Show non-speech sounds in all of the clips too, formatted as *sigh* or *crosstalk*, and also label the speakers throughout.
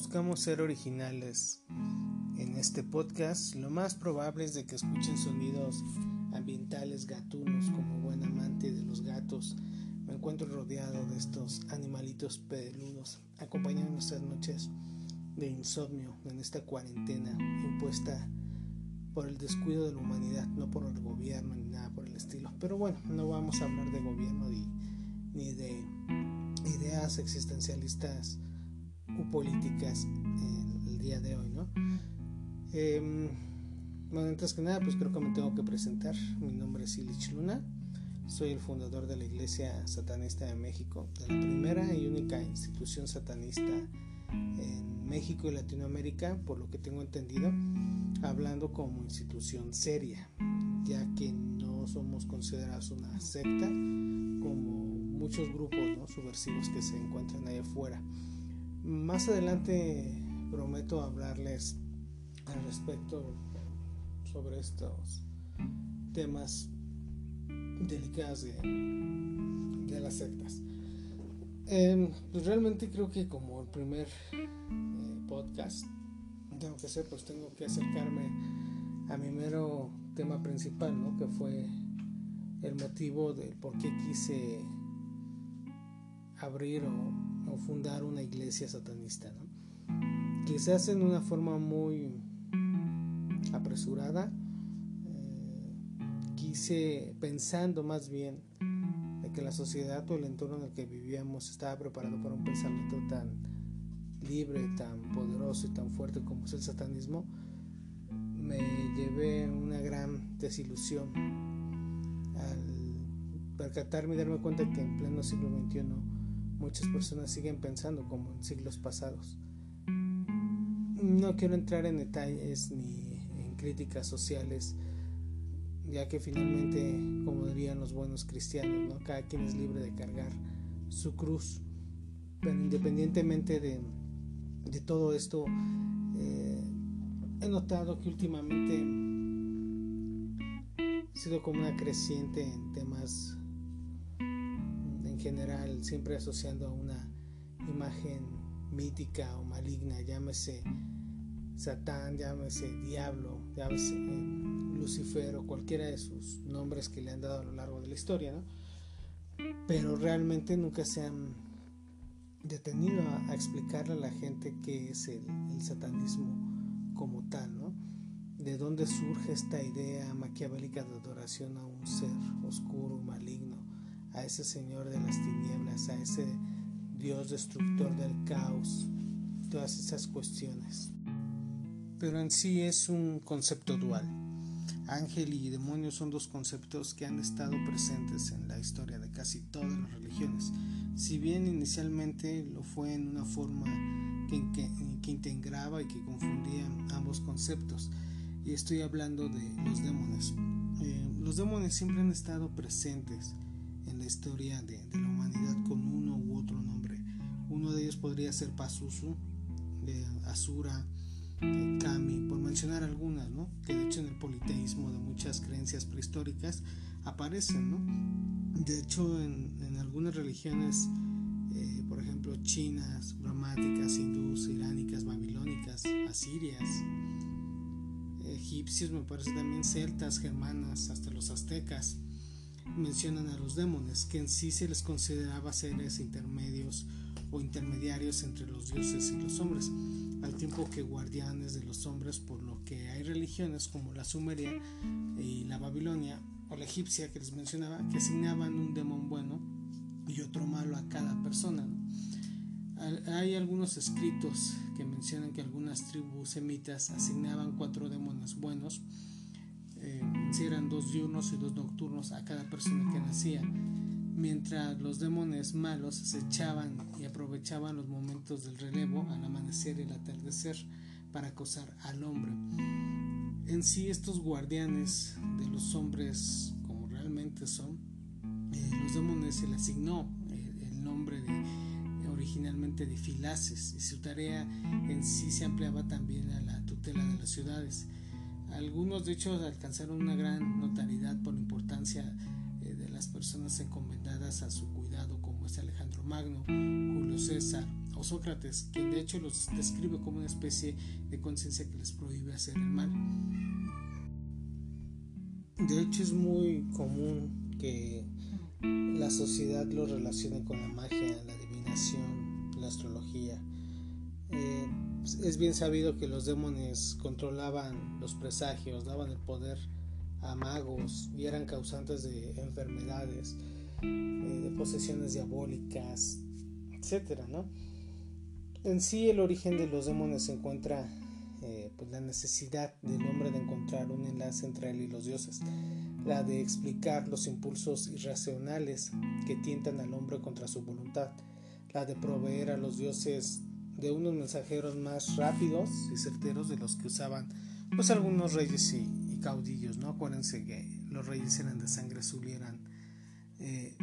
Speaker 1: buscamos ser originales en este podcast, lo más probable es de que escuchen sonidos ambientales gatunos como buen amante de los gatos. Me encuentro rodeado de estos animalitos peludos, acompañando nuestras noches de insomnio en esta cuarentena impuesta por el descuido de la humanidad, no por el gobierno ni nada por el estilo. Pero bueno, no vamos a hablar de gobierno ni, ni de ideas existencialistas u políticas el día de hoy, ¿no? Em, bueno, antes que nada, pues creo que me tengo que presentar. Mi nombre es Ilich Luna. Soy el fundador de la Iglesia Satanista de México, de la primera y única institución satanista en México y Latinoamérica, por lo que tengo entendido, hablando como institución seria, ya que no somos considerados una secta como muchos grupos ¿no? subversivos que se encuentran ahí afuera. Más adelante prometo hablarles al respecto sobre estos temas delicados de, las sectas. Em, pues realmente creo que como el primer eh, podcast tengo que hacer, pues tengo que acercarme a mi mero tema principal, ¿no? Que fue el motivo del por qué quise abrir o, fundar una iglesia satanista, ¿no? Quizás en una forma muy apresurada, eh, quise pensando más bien de que la sociedad o el entorno en el que vivíamos estaba preparado para un pensamiento tan libre, tan poderoso y tan fuerte como es el satanismo, me llevé una gran desilusión al percatarme y darme cuenta que en pleno siglo XXI muchas personas siguen pensando como en siglos pasados. No quiero entrar en detalles ni en críticas sociales, ya que finalmente, como dirían los buenos cristianos, ¿no? cada quien es libre de cargar su cruz. Pero independientemente de, de todo esto, eh, he notado que últimamente ha sido como una creciente en temas general siempre asociando a una imagen mítica o maligna, llámese Satán, llámese Diablo, llámese Lucifer o cualquiera de sus nombres que le han dado a lo largo de la historia, ¿no? Pero realmente nunca se han detenido a, explicarle a la gente qué es el, el, satanismo como tal, ¿no? De dónde surge esta idea maquiavélica de adoración a un ser oscuro, ese Señor de las tinieblas, a ese Dios destructor del caos, todas esas cuestiones. Pero en sí es un concepto dual. Ángel y demonio son dos conceptos que han estado presentes en la historia de casi todas las religiones, si bien inicialmente lo fue en una forma que, que, integraba y que confundía ambos conceptos. Y estoy hablando de los demonios. Eh, los demonios siempre han estado presentes en la historia de, la humanidad con uno u otro nombre. Uno de ellos podría ser Pazuzu, de Asura, de Kami, por mencionar algunas, ¿no? que de hecho en el politeísmo de muchas creencias prehistóricas aparecen. ¿no? De hecho, en, algunas religiones, eh, por ejemplo, chinas, gramáticas, hindús, iránicas, babilónicas, asirias, egipcios, me parece también celtas, germanas, hasta los aztecas, mencionan a los demonios, que en sí se les consideraba seres intermedios o intermediarios entre los dioses y los hombres, al tiempo que guardianes de los hombres, por lo que hay religiones como la sumeria y la babilonia o la egipcia que les mencionaba, que asignaban un demonio bueno y otro malo a cada persona. Hay algunos escritos que mencionan que algunas tribus semitas asignaban cuatro demonios buenos eh, si eran dos diurnos y dos nocturnos a cada persona que nacía, mientras los demonios malos se echaban y aprovechaban los momentos del relevo al amanecer y el atardecer para acosar al hombre. En sí estos guardianes de los hombres como realmente son, eh, los demonios se les asignó eh, el nombre de, originalmente de filaces y su tarea en sí se ampliaba también a la tutela de las ciudades algunos de hecho alcanzaron una gran notariedad por la importancia eh, de las personas encomendadas a su cuidado como es Alejandro Magno, Julio César o Sócrates, quien de hecho los describe como una especie de conciencia que les prohíbe hacer el mal. De hecho es muy común que la sociedad lo relacione con la magia, la adivinación, es bien sabido que los demonios controlaban los presagios, daban el poder a magos y eran causantes de enfermedades, eh, de posesiones diabólicas, etcétera, ¿no? En sí el origen de los demonios se encuentra eh, pues la necesidad del hombre de encontrar un enlace entre él y los dioses, la de explicar los impulsos irracionales que tientan al hombre contra su voluntad, la de proveer a los dioses de unos mensajeros más rápidos y certeros de los que usaban pues algunos reyes y, caudillos, ¿no? Acuérdense que los reyes eran de sangre azul y eran eh,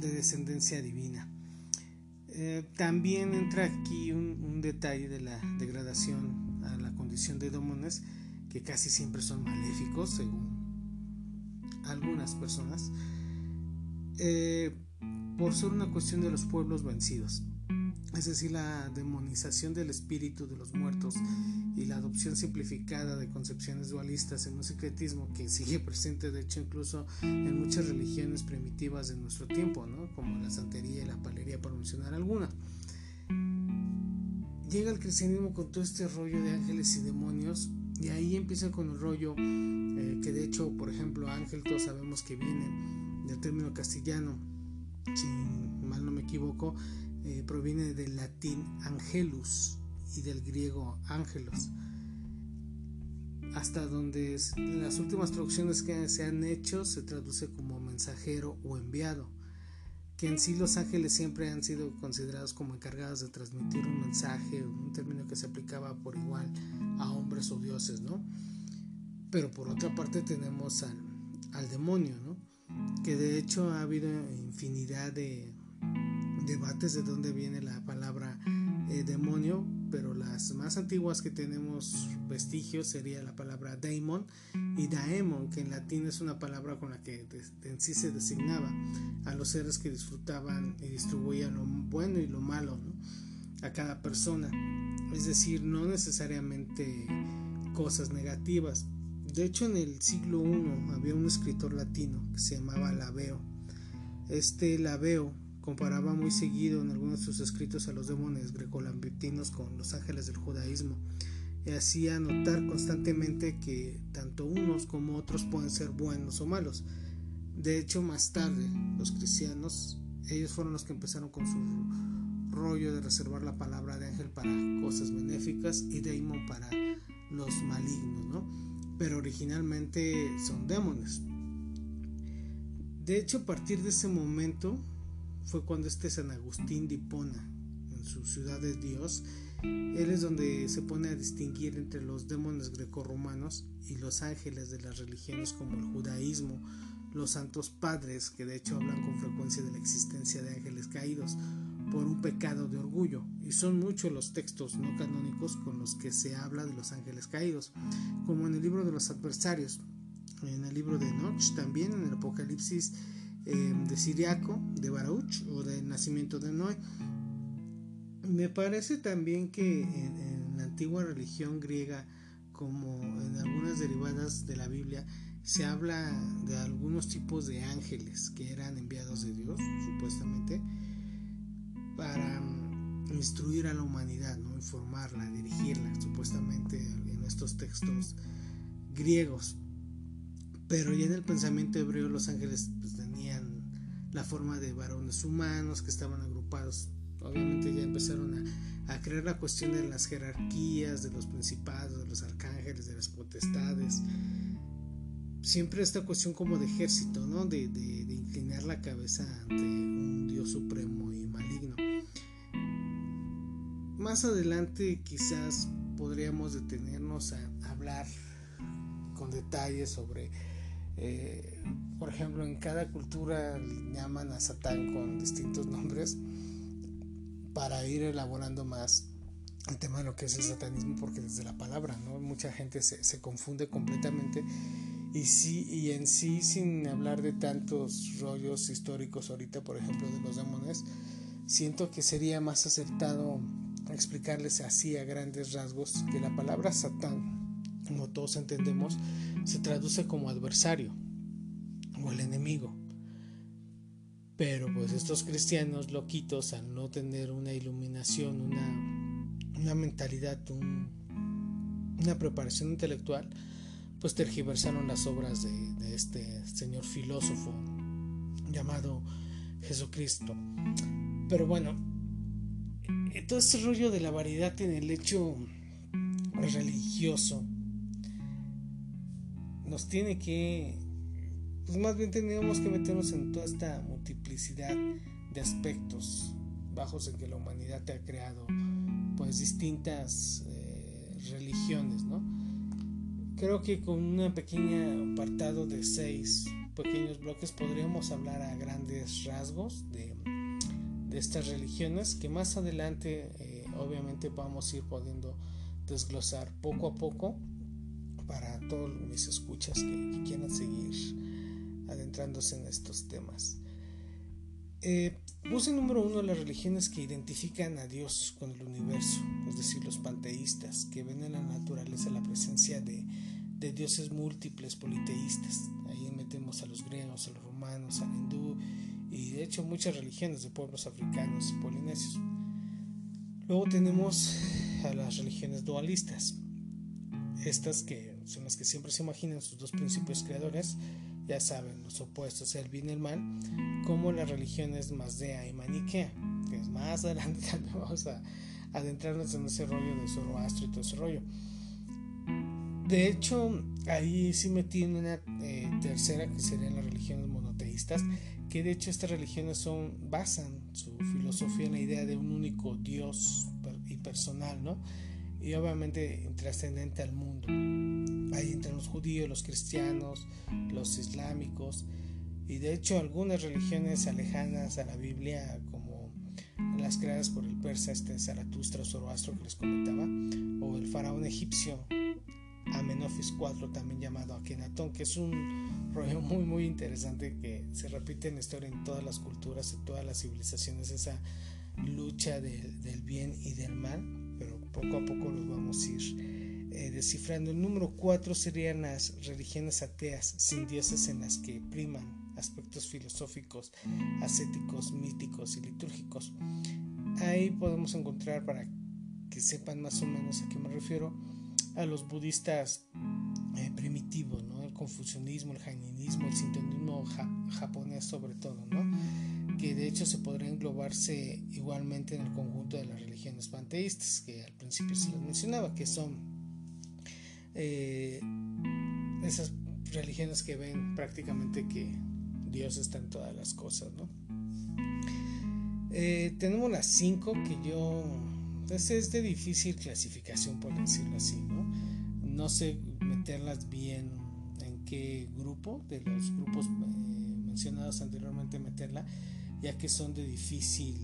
Speaker 1: de descendencia divina. Eh, también entra aquí un, detalle de la degradación a la condición de demonios que casi siempre son maléficos según algunas personas eh, por ser una cuestión de los pueblos vencidos es decir, la demonización del espíritu de los muertos y la adopción simplificada de concepciones dualistas en un secretismo que sigue *laughs* presente, de hecho, incluso en muchas religiones primitivas de nuestro tiempo, ¿no? como la santería y la palería, por mencionar alguna. Llega el cristianismo con todo este rollo de ángeles y demonios, y ahí empieza con el rollo eh, que, de hecho, por ejemplo, ángel, todos sabemos que viene del término castellano, si mal no me equivoco, eh, proviene del latín angelus y del griego ángelos. Hasta donde las últimas traducciones que se han hecho se traduce como mensajero o enviado, que en sí los ángeles siempre han sido considerados como encargados de transmitir un mensaje, un término que se aplicaba por igual a hombres o dioses, ¿no? Pero por otra parte tenemos al, al demonio, ¿no? Que de hecho ha habido infinidad de debates de dónde viene la palabra eh, demonio, pero las más antiguas que tenemos vestigios sería la palabra daemon y daemon, que en latín es una palabra con la que en sí se designaba a los seres que disfrutaban y distribuían lo bueno y lo malo a cada persona. Es decir, no necesariamente cosas negativas. De hecho, en el siglo I había un escritor latino que se llamaba Laveo. Este Laveo Comparaba muy seguido en algunos de sus escritos a los demonios grecolambertinos con los ángeles del judaísmo y hacía notar constantemente que tanto unos como otros pueden ser buenos o malos. De hecho, más tarde, los cristianos, ellos fueron los que empezaron con su rollo de reservar la palabra de ángel para cosas benéficas y daimon para los malignos, ¿no? Pero originalmente son demonios. De hecho, a partir de ese momento, fue cuando este San Agustín de Hipona, en su ciudad de Dios, él es donde se pone a distinguir entre los demonios grecorromanos y los ángeles de las religiones como el judaísmo, los santos padres, que de hecho hablan con frecuencia de la existencia de ángeles caídos por un pecado de orgullo, y son muchos los textos no canónicos con los que se habla de los ángeles caídos, como en el libro de los adversarios, en el libro de Noch, también en el Apocalipsis Em, de Siriaco, de Baruch o del nacimiento de Noé. Me parece también que en, la antigua religión griega, como en algunas derivadas de la Biblia, se habla de algunos tipos de ángeles que eran enviados de Dios, supuestamente, para mm, instruir a la humanidad, ¿no? informarla, dirigirla, supuestamente en estos textos griegos. Pero ya en el pensamiento hebreo los ángeles pues, la forma de varones humanos que estaban agrupados. Obviamente ya empezaron a, a crear la cuestión de las jerarquías, de los principados, de los arcángeles, de las potestades. Siempre esta cuestión como de ejército, ¿no? De, inclinar la cabeza ante un Dios supremo y maligno. Más adelante quizás podríamos detenernos a hablar con detalles sobre eh, por ejemplo, en cada cultura llaman a Satán con distintos nombres para ir elaborando más el tema de lo que es el satanismo, porque desde la palabra, ¿no? Mucha gente se, se confunde completamente y, sí, y en sí, sin hablar de tantos rollos históricos ahorita, por ejemplo, de los demonios, siento que sería más acertado explicarles así a grandes rasgos que la palabra Satán, como todos entendemos, se traduce como adversario o el enemigo. Pero pues estos cristianos loquitos al no tener una iluminación, una, una mentalidad, una preparación intelectual, pues tergiversaron las obras de, de este señor filósofo llamado Jesucristo. Pero bueno, todo este rollo de la variedad en el hecho religioso nos tiene que pues más bien tendríamos que meternos en toda esta multiplicidad de aspectos bajos en que la humanidad te ha creado pues distintas eh, religiones, ¿no? Creo que con un pequeño apartado de seis pequeños bloques podríamos hablar a grandes rasgos de, de estas religiones que más adelante eh, obviamente vamos a ir pudiendo desglosar poco a poco para todos mis escuchas que quieran seguir adentrándose en estos temas. Eh, puse número uno las religiones que identifican a Dios con el universo, es decir, los panteístas, que ven en la naturaleza la presencia de, de dioses múltiples politeístas. Ahí metemos a los griegos, a los romanos, al hindú y de hecho muchas religiones de pueblos africanos y polinesios. Luego tenemos a las religiones dualistas, estas que son las que siempre se imaginan sus dos principios creadores, ya saben, los opuestos, el bien y el mal, como las religiones Mazdea y Maniquea, que es más *laughs* adelante también vamos a adentrarnos en ese rollo de Zoroastro y todo ese rollo. De hecho, ahí sí metí en una eh, tercera que serían las religiones monoteístas, que de hecho estas religiones son basan su filosofía en la idea de un único Dios y personal, ¿no? Y obviamente trascendente al mundo. Ahí entran los judíos, los cristianos, los islámicos y de hecho algunas religiones alejanas a la Biblia como las creadas por el persa este Zaratustra Zoroastro que les comentaba o el faraón egipcio Amenofis IV también llamado Akenatón que es un rollo muy muy interesante que se repite en la historia en todas las culturas en todas las civilizaciones esa lucha del bien y del mal poco a poco los vamos a ir eh, descifrando. El número 4 serían las religiones ateas, sin dioses en las que priman aspectos filosóficos, ascéticos, míticos y litúrgicos. Ahí podemos encontrar, para que sepan más o menos a qué me refiero, a los budistas eh, primitivos, ¿no? Confucianismo, el jainismo, el sintonismo japonés sobre todo, ¿no? que de hecho se podría englobarse igualmente en el conjunto de las religiones panteístas, que al principio se les mencionaba, que son eh, esas religiones que ven prácticamente que Dios está en todas las cosas, ¿no? Eh, tenemos las cinco que yo, pues es de difícil clasificación por decirlo así, ¿no? No sé meterlas bien en qué grupo de los grupos eh, mencionados anteriormente meterla, ya que son de difícil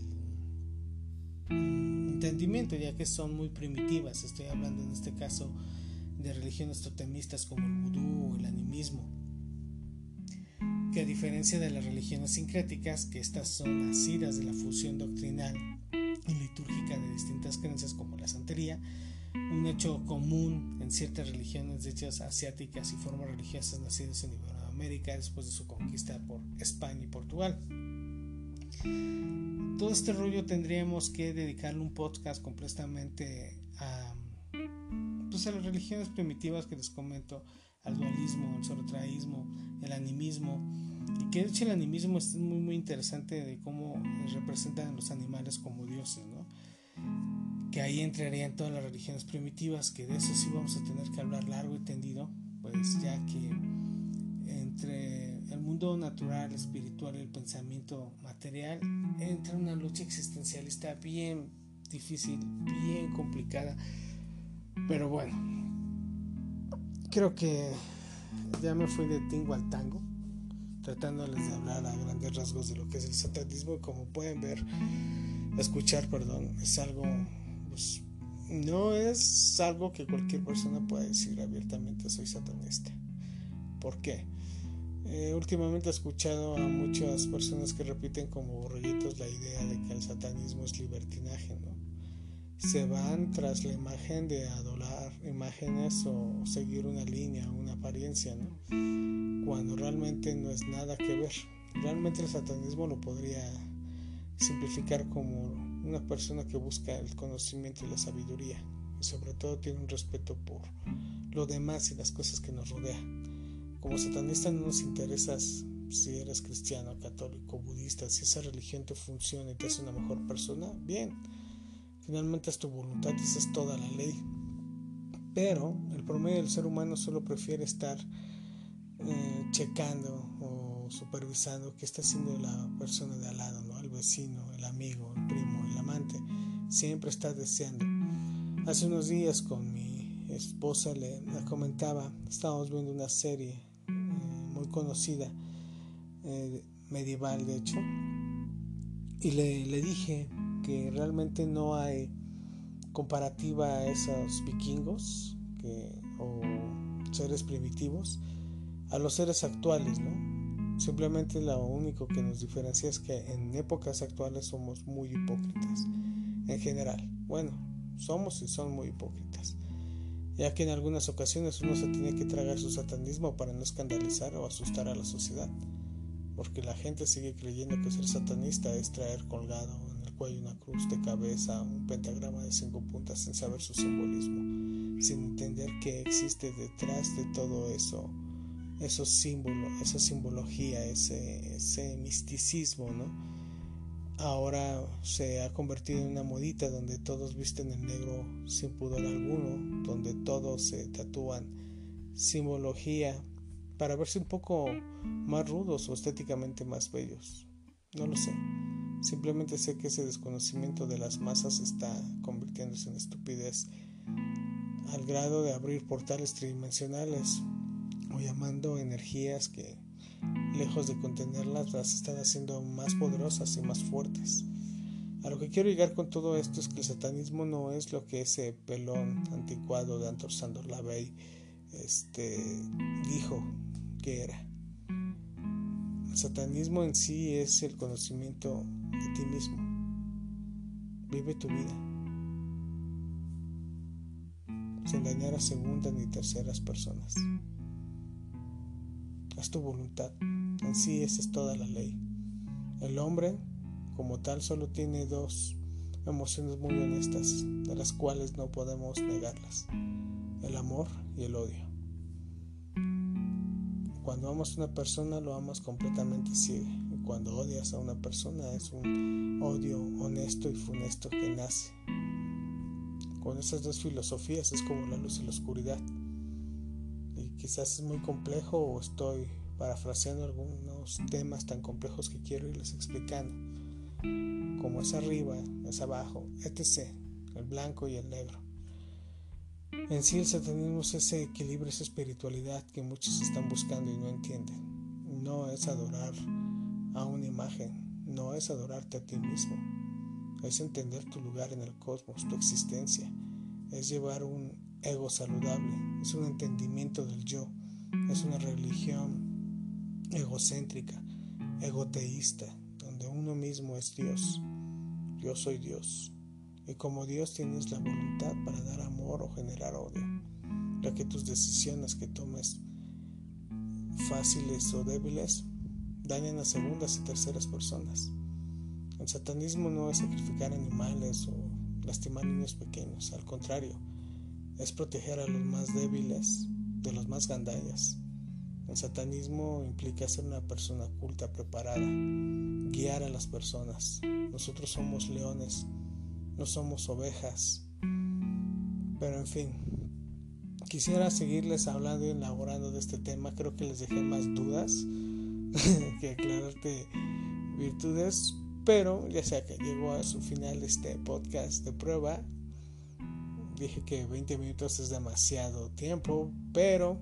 Speaker 1: entendimiento, ya que son muy primitivas. Estoy hablando en este caso de religiones totemistas como el vudú o el animismo, que a diferencia de las religiones sincréticas, que estas son nacidas de la fusión doctrinal y litúrgica de distintas creencias como la santería, un hecho común en ciertas religiones de hechas asiáticas y formas religiosas nacidas en Iberoamérica después de su conquista por España y Portugal. Todo este rollo tendríamos que dedicarle un podcast completamente a pues, a las religiones primitivas que les comento, al dualismo, el zorotraísmo, el animismo, y que de hecho el animismo es muy muy interesante de cómo representan los animales como dioses, ¿no? Que ahí entrarían todas las religiones primitivas, que de eso sí vamos a tener que hablar largo y tendido, pues ya que entre el mundo natural, espiritual y el pensamiento material entra una lucha existencialista bien difícil, bien complicada pero bueno, creo que ya me fui de tingo al tango, tratándoles de hablar a grandes rasgos de lo que es el satanismo. Como pueden ver, escuchar, perdón, es algo, pues, no es algo que cualquier persona pueda decir abiertamente soy satanista. ¿Por qué? Eh, últimamente he escuchado a muchas personas que repiten como borreguitos la idea de que el satanismo es libertinaje, ¿no? se van tras la imagen de adorar imágenes o seguir una línea, una apariencia, ¿no? Cuando realmente no es nada que ver. Realmente el satanismo lo podría simplificar como una persona que busca el conocimiento y la sabiduría y sobre todo tiene un respeto por lo demás y las cosas que nos rodean. Como satanista no nos interesa si eres cristiano, católico, budista, si esa religión te funciona y te hace una mejor persona, bien. Finalmente es tu voluntad esa es toda la ley. Pero el promedio del ser humano solo prefiere estar eh, checando o supervisando qué está haciendo la persona de al lado, ¿no? el vecino, el amigo, el primo, el amante. Siempre está deseando. Hace unos días con mi esposa le, comentaba, estábamos viendo una serie eh, muy conocida, eh, medieval de hecho, y le, le dije que realmente no hay comparativa a esos vikingos o seres primitivos a los seres actuales, ¿no? Simplemente lo único que nos diferencia es que en épocas actuales somos muy hipócritas, en general. Bueno, somos y son muy hipócritas, ya que en algunas ocasiones uno se tiene que tragar su satanismo para no escandalizar o asustar a la sociedad, porque la gente sigue creyendo que ser satanista es traer colgado cuello una cruz de cabeza, un pentagrama de cinco puntas sin saber su simbolismo, sin entender qué existe detrás de todo eso, esos símbolos, esa simbología, ese, ese misticismo, ¿no? Ahora se ha convertido en una modita donde todos visten el negro sin pudor alguno, donde todos se tatúan simbología para verse un poco más rudos o estéticamente más bellos. No lo sé. Simplemente sé que ese desconocimiento de las masas está convirtiéndose en estupidez al grado de abrir portales tridimensionales o llamando energías que lejos de contenerlas las están haciendo más poderosas y más fuertes. A lo que quiero llegar con todo esto es que el satanismo no es lo que ese pelón anticuado de Antor Sandor Lavey este, dijo que era. El satanismo en sí es el conocimiento de ti mismo. Vive tu vida. Sin dañar a segundas ni terceras personas. Tu voluntad. En sí esa es toda la ley. El hombre, como tal, solo tiene dos emociones muy honestas, de las cuales no podemos negarlas. El amor y el odio. Cuando amas a una persona lo amas completamente ciego y cuando odias a una persona es un odio honesto y funesto que nace. Con esas dos filosofías es como la luz y la oscuridad. Quizás es muy complejo o estoy parafraseando algunos temas tan complejos que quiero irles explicando. Como es arriba, es abajo, etc. El blanco y el negro. En sí el satanismo es ese equilibrio, esa espiritualidad que muchos están buscando y no entienden. No es adorar a una imagen, no es adorarte a ti mismo, es entender tu lugar en el cosmos, tu existencia, es llevar un ego saludable, es un entendimiento del yo, es una religión egocéntrica, egoteísta, donde uno mismo es Dios. Yo soy Dios. Y como Dios tienes la voluntad para dar amor o generar odio, ya que tus decisiones que tomes fáciles o débiles dañan a segundas y terceras personas. El satanismo no es sacrificar animales o lastimar niños pequeños, al contrario, es proteger a los más débiles de los más gandallas. El satanismo implica ser una persona culta, preparada, guiar a las personas. Nosotros somos leones no somos ovejas. Pero en fin, quisiera seguirles hablando y elaborando de este tema. Creo que les dejé más dudas *laughs* que aclararte virtudes. Pero ya sea que llegó a su final este podcast de prueba. Dije que 20 minutos es demasiado tiempo, pero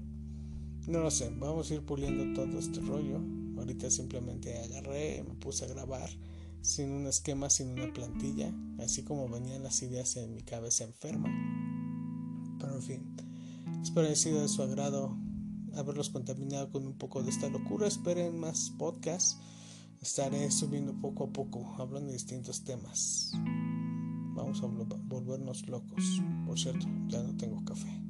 Speaker 1: no lo sé. Vamos a ir puliendo todo este rollo. Ahorita simplemente agarré, me puse a grabar sin un esquema, sin una plantilla, así como venían las ideas en mi cabeza enferma. Pero en fin, espero haya sido de su agrado haberlos contaminado con un poco de esta locura. Esperen más podcasts. Estaré subiendo poco a poco, hablando de distintos temas. A volvernos locos. Por cierto, ya no tengo café.